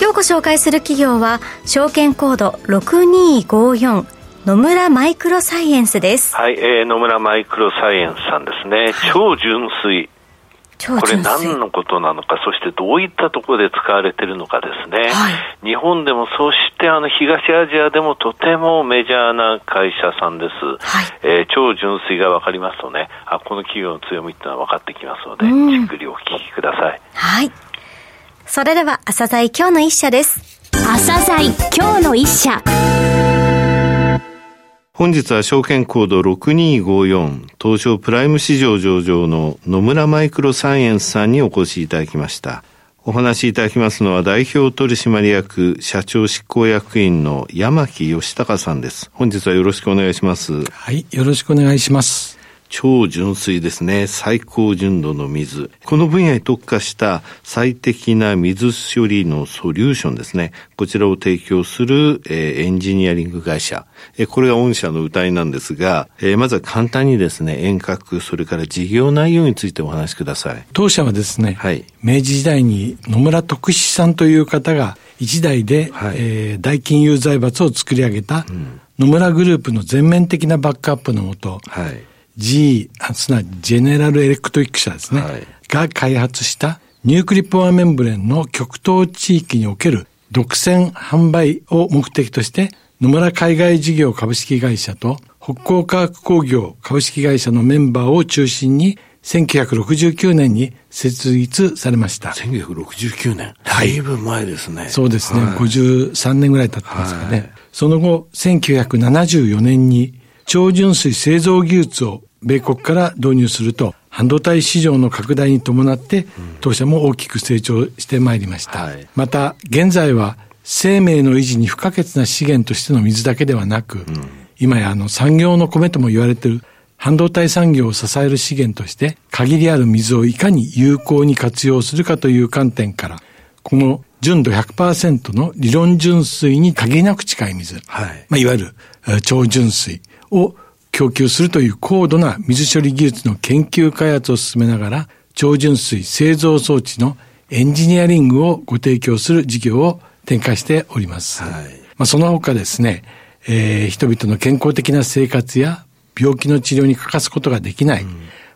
今日ご紹介する企業は証券コード6254野村マイクロサイエンスです。はい、えー、野村マイクロサイエンスさんですね、はい、超純粋。これ何のことなのか、そしてどういったところで使われているのかですね、はい、日本でもそしてあの東アジアでもとてもメジャーな会社さんです、はい、えー、超純粋が分かりますとねあ、この企業の強みっていうのは分かってきますので、うん、じっくりお聞きください。はいそれでは朝鮮今日の一社です朝鮮今日の一社本日は証券コード6254東証プライム市場上場の野村マイクロサイエンスさんにお越しいただきました。お話しいただきますのは代表取締役社長執行役員の山木義隆さんです。本日はよろしくお願いします。はい、よろしくお願いします。超純水ですね。最高純度の水。この分野に特化した最適な水処理のソリューションですね。こちらを提供する、えー、エンジニアリング会社。えー、これが御社の歌いなんですが、えー、まずは簡単にですね、遠隔、それから事業内容についてお話しください。当社はですね、はい、明治時代に野村徳志さんという方が一代で、はい、えー、大金融財閥を作り上げた、野村グループの全面的なバックアップのもと、はい G、すなわちジェネラルエレクトリック社ですね、はい、が開発したニュークリポアメンブレンの極東地域における独占販売を目的として、野村海外事業株式会社と北港科学工業株式会社のメンバーを中心に1969年に設立されました。1969年だいぶ前ですね。そうですね。はい、53年ぐらい経ってますかね。はい、その後、1974年に超純水製造技術を米国から導入すると、半導体市場の拡大に伴って、当社も大きく成長してまいりました。はい、また、現在は生命の維持に不可欠な資源としての水だけではなく、うん、今やあの産業の米とも言われている半導体産業を支える資源として、限りある水をいかに有効に活用するかという観点から、この純度100%の理論純水に限りなく近い水、はい、まあ、いわゆる超純水を供給するという高度な水処理技術の研究開発を進めながら、超純水製造装置のエンジニアリングをご提供する事業を展開しております。はい、まあ、その他ですね、えー、人々の健康的な生活や病気の治療に欠かすことができない、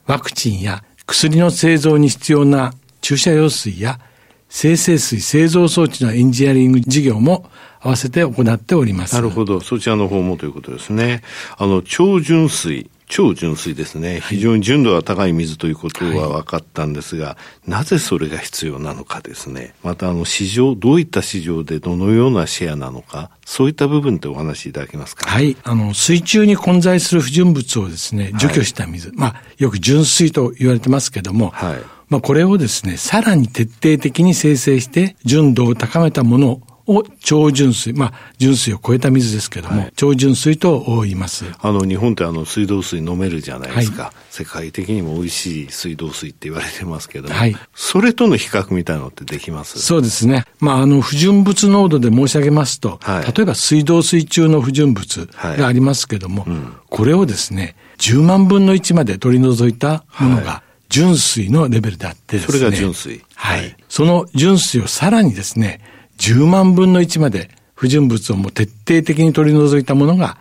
ワクチンや薬の製造に必要な注射用水や生成水製造装置のエンジニアリング事業も合わせて行っております。なるほど。そちらの方もということですね。あの、超純水。超純水ですね。非常に純度が高い水ということは分かったんですが、はい、なぜそれが必要なのかですね。また、あの、市場、どういった市場でどのようなシェアなのか、そういった部分ってお話しいただけますか？はい。あの、水中に混在する不純物をですね、除去した水。はい、まあ、よく純水と言われてますけども、はい。まあ、これをですね、さらに徹底的に生成して、純度を高めたものを超純水、まあ、純水を超えた水ですけども、はい、超純水と言います。あの、日本ってあの、水道水飲めるじゃないですか。はい、世界的にも美味しい水道水って言われてますけども、はい、それとの比較みたいなのってできます？そうですね。まあ、あの、不純物濃度で申し上げますと、はい、例えば水道水中の不純物がありますけども、うん、これをですね、10万分の1まで取り除いたものが、純水のレベルであってですね。それが純水。はい。その純水をさらにですね、10万分の1まで不純物をもう徹底的に取り除いたものが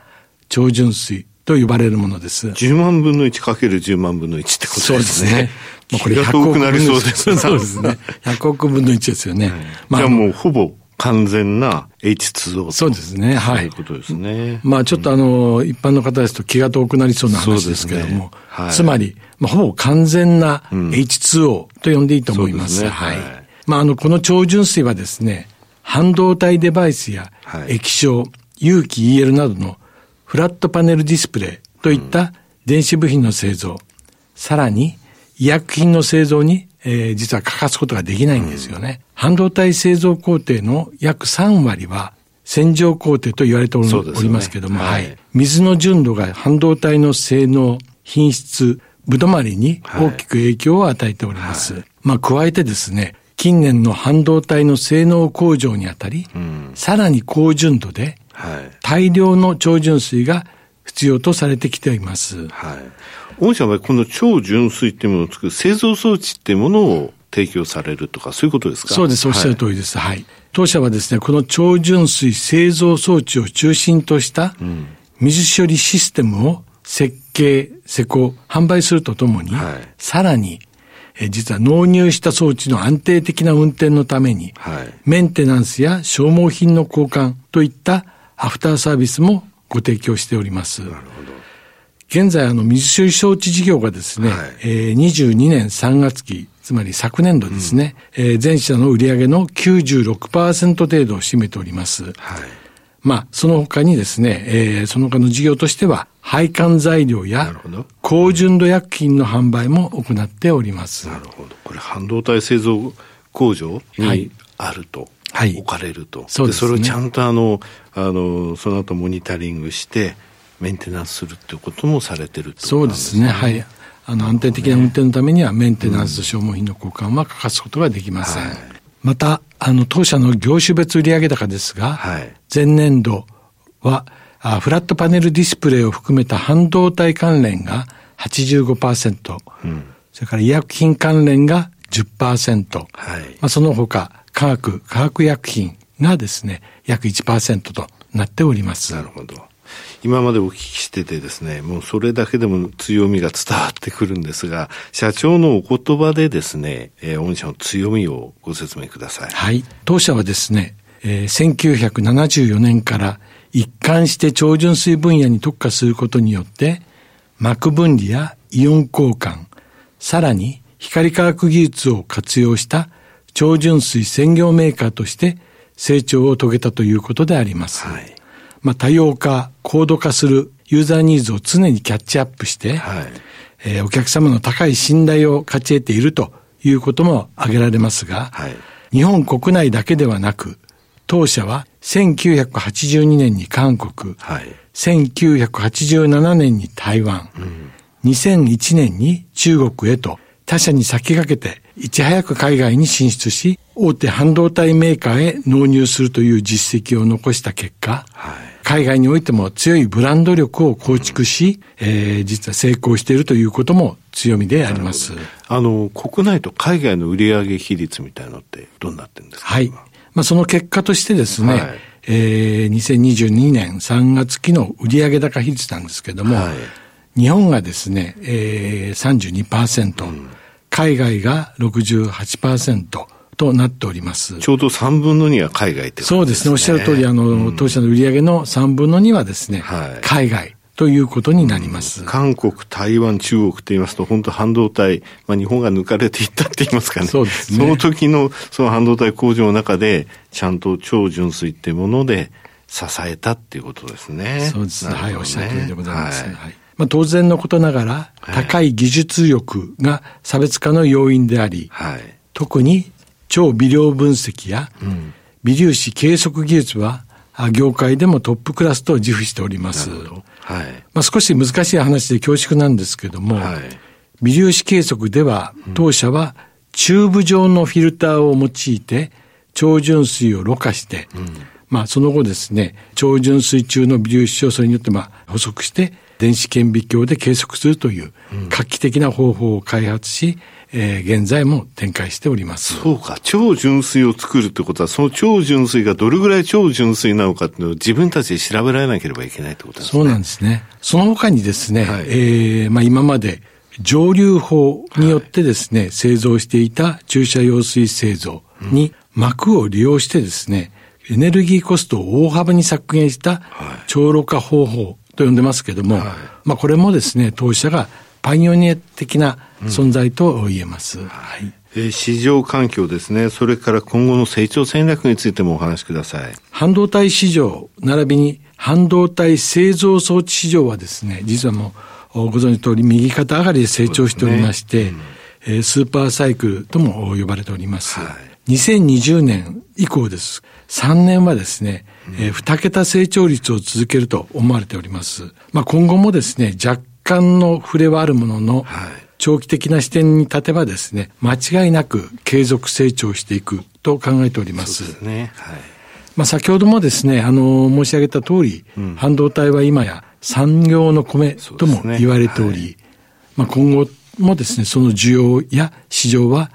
超純水と呼ばれるものです。10万分の1かける10万分の1ってことですね。そうですね。まあ、これ100億なりそうです。そうですね。100億分の1ですよね。まあ、じゃあもうほぼ完全な H2O そうですね。はい。いうことですね。まあちょっとあの、一般の方ですと気が遠くなりそうな話ですけども、ねはい、つまり、まあ、ほぼ完全な H2O と呼んでいいと思います。うん、すね、はい。まああの、この超純水はですね、半導体デバイスや液晶、有機 EL などのフラットパネルディスプレイといった電子部品の製造、さらに医薬品の製造に、えー、実は欠かすことができないんですよね。半導体製造工程の約3割は洗浄工程と言われておりますけども、ね。はい、水の純度が半導体の性能、品質、ぶどまりに大きく影響を与えております。はい、まあ、加えてですね、近年の半導体の性能向上にあたり、うん、さらに高純度で、大量の超純水が必要とされてきています。はい。御社はこの超純水っていうものを作る製造装置っていうものを提供されるとか、そういうことですか？そうです、おっしゃる通りです。はい。当社はですね、この超純水製造装置を中心とした水処理システムを設計、施工、販売するとともに、はい、さらに、え実は納入した装置の安定的な運転のために、はい、メンテナンスや消耗品の交換といったアフターサービスもご提供しております。なるほど。現在、あの、水処理装置事業がですね、はい、えー、22年3月期、つまり昨年度ですね、うん、えー、全社の売上の96%程度を占めております。はい。まあ、その他にですね、えー、その他の事業としては、配管材料や高純度薬品の販売も行っております。なるほど。これ、半導体製造工場にあると。はい、置かれると。そうです、ね、それをちゃんとあの、あの、その後モニタリングして、メンテナンスするっていうこともされてるってことそうですね。はい。あの、安定的な運転のためには、メンテナンスと消耗品の交換は欠かすことができません。はい、また、あの、当社の業種別売上高ですが、はい、前年度はあ、フラットパネルディスプレイを含めた半導体関連が85%、うん、それから医薬品関連が10%、はい。まあ、その他、科学、化学薬品がですね、約1%となっております。なるほど。今までお聞きしててですね、もうそれだけでも強みが伝わってくるんですが、社長のお言葉でですね、えー、御社の強みをご説明ください。はい。当社はですね、えー、1974年から一貫して超純水分野に特化することによって、膜分離やイオン交換、さらに光化学技術を活用した超純水専業メーカーとして成長を遂げたということであります。はい。まあ、多様化、高度化するユーザーニーズを常にキャッチアップして、はい、えー、お客様の高い信頼を勝ち得ているということも挙げられますが、はい、日本国内だけではなく、当社は1982年に韓国、はい、1987年に台湾、うん、2001年に中国へと他社に先駆けていち早く海外に進出し、大手半導体メーカーへ納入するという実績を残した結果、はい、海外においても強いブランド力を構築し、うん、えー、実は成功しているということも強みであります。あの、国内と海外の売上比率みたいなのってどうなってるんですか？はい。まあ、その結果としてですね、はい、えー、2022年3月期の売上高比率なんですけども、はい、日本がですね、えー、32%、うん、海外が68%、となっております。ちょうど3分の2は海外ってね。そうですね。おっしゃる通り、あの、うん、当社の売上の3分の2はですね、はい、海外。ということになります、うん、韓国、台湾、中国と言いますと、本当半導体、まあ日本が抜かれていったって言いますかね。そうですね。その時のその半導体工場の中で、ちゃんと超純粋っていうもので支えたっていうことですね。そうです。ね、はい、おっしゃる通りでございます。はい、はいまあ、当然のことながら、高い技術力が差別化の要因であり、はい、特に超微量分析や、微粒子計測技術は、業界でもトップクラスと自負しております。はい。まあ少し難しい話で恐縮なんですけども、はい、微粒子計測では、当社はチューブ状のフィルターを用いて、超純水をろ過して、うん、まあその後ですね、超純水中の微粒子をそれによってまあ補足して、電子顕微鏡で計測するという画期的な方法を開発し、えー、現在も展開しております。そうか。超純粋を作るってことは、その超純粋がどれぐらい超純粋なのかっていうのを自分たちで調べられなければいけないってことですね。そうなんですね。その他にですね、はい、えー、まあ今まで蒸留法によってですね、はい、製造していた注射用水製造に膜を利用してですね、エネルギーコストを大幅に削減した超ろ過方法と呼んでますけども、はい、まあこれもですね、当社がパイオニア的な存在と言えます。うん、はい。え市場環境ですね。それから今後の成長戦略についてもお話しください。半導体市場、並びに半導体製造装置市場はですね、実はもうご存知の通り右肩上がりで成長しておりまして、ねうん、スーパーサイクルとも呼ばれております。はい、2020年以降です。3年はですね、えー、2桁成長率を続けると思われております。まあ、今後もですね、若干の触れはあるものの、はい長期的な視点に立てばですね、間違いなく継続成長していくと考えております。そうですね。はい。まあ先ほどもですね、あの、申し上げた通り、うん、半導体は今や産業の米とも言われており、ねはい、まあ今後もですね、その需要や市場は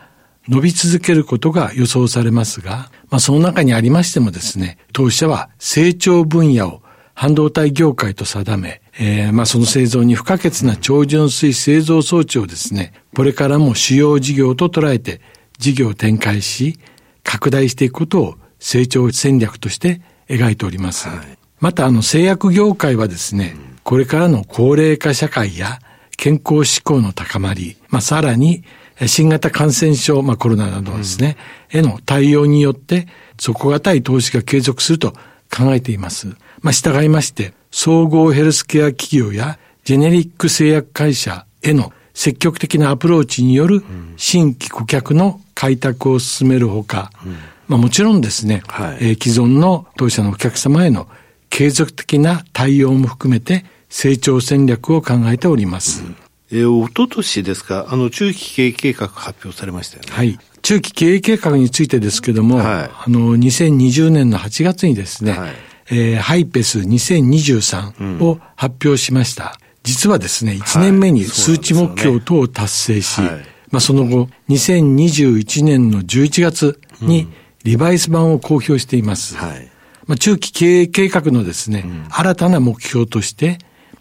伸び続けることが予想されますが、まあその中にありましてもですね、当社は成長分野を半導体業界と定め、えー、まあその製造に不可欠な超純水製造装置をですね、これからも主要事業と捉えて事業を展開し、拡大していくことを成長戦略として描いております。はい、またあの製薬業界はですね、これからの高齢化社会や健康志向の高まり、まあさらに新型感染症、まあコロナなどですね、うん、への対応によって底堅い投資が継続すると考えています。まあ従いまして、総合ヘルスケア企業やジェネリック製薬会社への積極的なアプローチによる新規顧客の開拓を進めるほか、うん、まあもちろんですね、はい、えー、既存の当社のお客様への継続的な対応も含めて成長戦略を考えております。うん、えー、おととしですか、あの中期経営計画発表されましたよね。はい。中期経営計画についてですけども、はい、あの、2020年の8月にですね、はい。えー、ハイペス2023を発表しました。うん、実はですね、1年目に数値目標等を達成し、はい。そまあその後、2021年の11月にリバイス版を公表しています。はい、まあ中期経営計画のですね、うん、新たな目標として、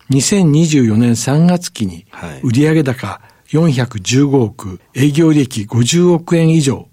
2024年3月期に売上高415億、営業利益50億円以上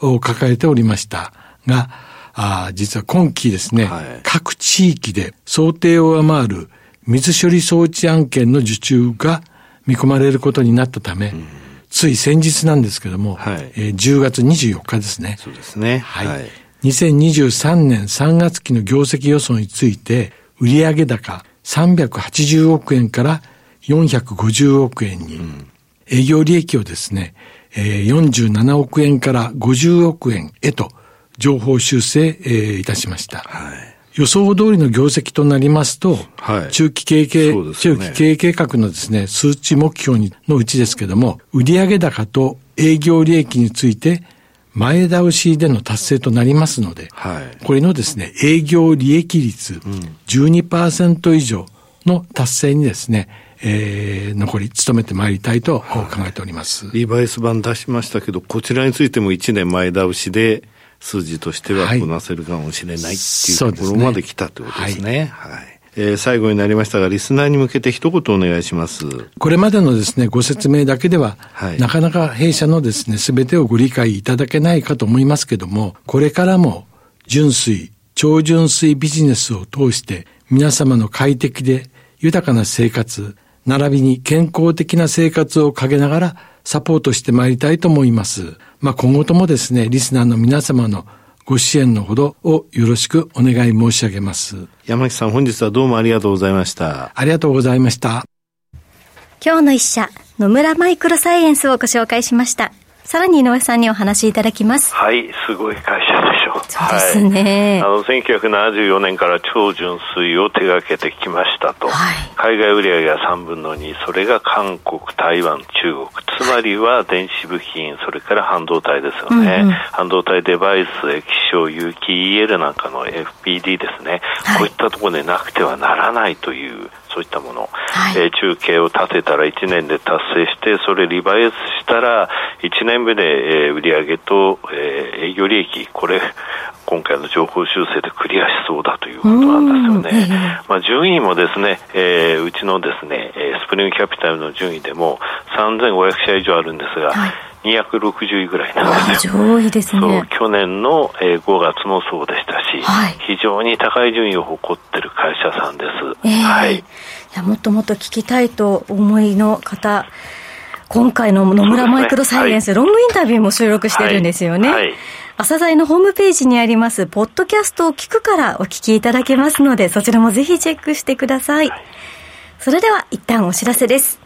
を抱えておりました。が、あ実は今期ですね、はい、各地域で想定を上回る水処理装置案件の受注が見込まれることになったため、うん、つい先日なんですけども、はい、えー、10月24日ですね。そうですね。はい。はい、2023年3月期の業績予想について、売上高380億円から450億円に、うん、営業利益をですね、えー、47億円から50億円へと情報修正、えー、いたしました。はい、予想通りの業績となりますと、はい、中期経営、ね、中期経営計画のですね、数値目標にのうちですけども、売上高と営業利益について、前倒しでの達成となりますので、はい、これのですね、営業利益率12%以上の達成にですね、えー、残り努めてまいりたいと考えております。リバイス版出しましたけど、こちらについても1年前倒しで、数字としてはこなせるかもしれないっていうところまで来たということですね。はい、はいえー、最後になりましたが、リスナーに向けて一言お願いします。これまでのですね、ご説明だけでは、はい、なかなか弊社のですね、すべてをご理解いただけないかと思いますけども、これからも純粋、超純粋ビジネスを通して、皆様の快適で豊かな生活、並びに健康的な生活をかけながらサポートしてまいりたいと思います。まあ、今後ともですね、リスナーの皆様のご支援のほどをよろしくお願い申し上げます。山木さん、本日はどうもありがとうございました。ありがとうございました。今日の一社、野村マイクロサイエンスをご紹介しました。さらに井上さんにお話しいただきます。はい、すごい会社。そうですね。はい、あの、1974年から超純粋を手掛けてきましたと。はい、海外売上が3分の2、それが韓国、台湾、中国。つまりは電子部品、それから半導体ですよね。うんうん、半導体デバイス、液晶、有機 EL なんかの FPD ですね。はい、こういったところでなくてはならないというそういったもの、はい、えー、中継を立てたら1年で達成して、それリバイスしたら、1年目で、えー、売上と、えー、営業利益、これ、今回の情報修正でクリアしそうだということなんですよね。まあ、順位もですね、えー、うちのですね、スプリングキャピタルの順位でも3500社以上あるんですが、はい260位ぐらいなんですよ。上位ですね。去年の、えー、5月もそうでしたし、はい、非常に高い順位を誇ってる会社さんです。えー、はい。いや、もっともっと聞きたいと思いの方、今回の野村マイクロサイエンス、ねはい、ロングインタビューも収録してるんですよね。はい、はい朝鮮のホームページにあります、ポッドキャストを聞くからお聞きいただけますので、そちらもぜひチェックしてください。それでは、一旦お知らせです。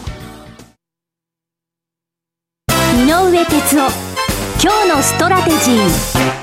井上哲夫。今日のストラテジー。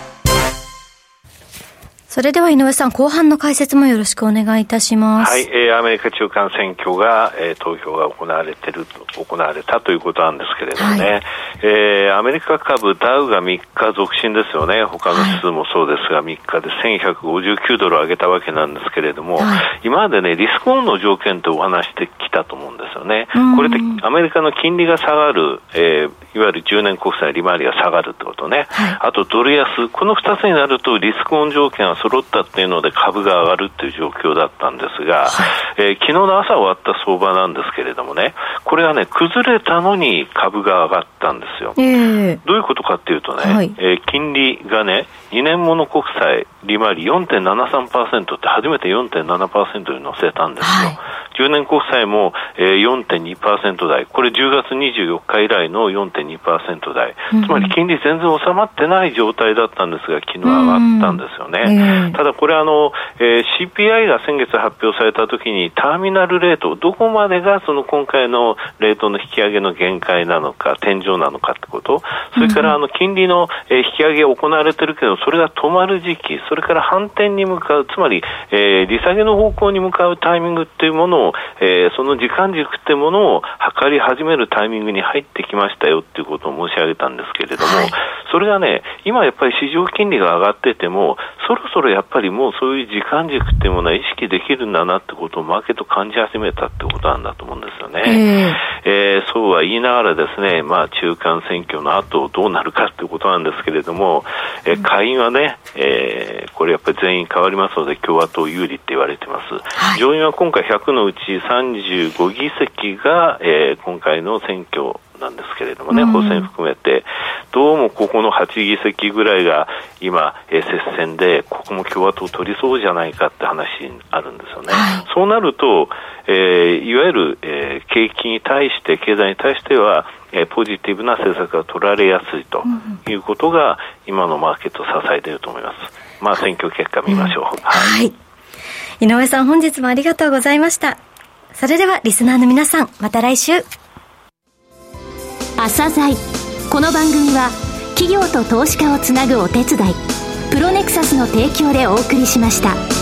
それでは井上さん、後半の解説もよろしくお願いいたします。はい、えー、アメリカ中間選挙が、えー、投票が行われてる行われたということなんですけれどもね、はい、えー、アメリカ株ダウが3日続伸ですよね、他の指数もそうですが、3日で1159ドル上げたわけなんですけれども、はい、今までね、リスクオンの条件とお話してきたと思うんですよね。これでアメリカの金利が下がる、えー、いわゆる10年国債利回りが下がるってことね、はい、あとドル安、この2つになるとリスクオン条件は揃ったっていうので株が上がるっていう状況だったんですが、はい、えー、昨日の朝終わった相場なんですけれどもね、これはね、崩れたのに株が上がったんですよ。えー、どういうことかっていうとね、はい、えー、金利がね、2年もの国債利回り4.73%って初めて4.7%に乗せたんですよ。はい、10年国債も、えー、4.2%台、これ10月24日以来の4.2%台、うん、つまり金利全然収まってない状態だったんですが、昨日上がったんですよね。うん、ただこれあの、えー、CPI が先月発表されたときに、ターミナルレート、どこまでがその今回のレートの引き上げの限界なのか、天井なのかってこと、それからあの金利の、えー、引き上げ行われてるけど、それが止まる時期、それから反転に向かう、つまり、えー、利下げの方向に向かうタイミングっていうものを、えー、その時間軸っていうものを測り始めるタイミングに入ってきましたよっていうことを申し上げたんですけれども、はい、それがね、今やっぱり市場金利が上がってても、そろそろやっぱりもうそういう時間軸っていうものは意識できるんだなってことをマーケット感じ始めたってことなんだと思うんですよね。えー、えー、そうは言いながらですね、まあ中間選挙の後どうなるかっていうことなんですけれども、えー、下院はね、えー、これやっぱり全員変わりますので共和党有利って言われてます。はい、上院は今回100のうち35議席が、えー、今回の選挙なんですけれどもね、補選含めて、どうもここの8議席ぐらいが今、えー、接戦で、ここも共和党取りそうじゃないかって話あるんですよね。はい、そうなると、えー、いわゆる、えー、景気に対して、経済に対しては、えー、ポジティブな政策が取られやすいということが、今のマーケットを支えていると思います。まあ、選挙結果見ましょう。うん、はい。井上さん、本日もありがとうございました。それでは、リスナーの皆さん、また来週。朝鮮この番組は企業と投資家をつなぐお手伝いプロネクサスの提供でお送りしました。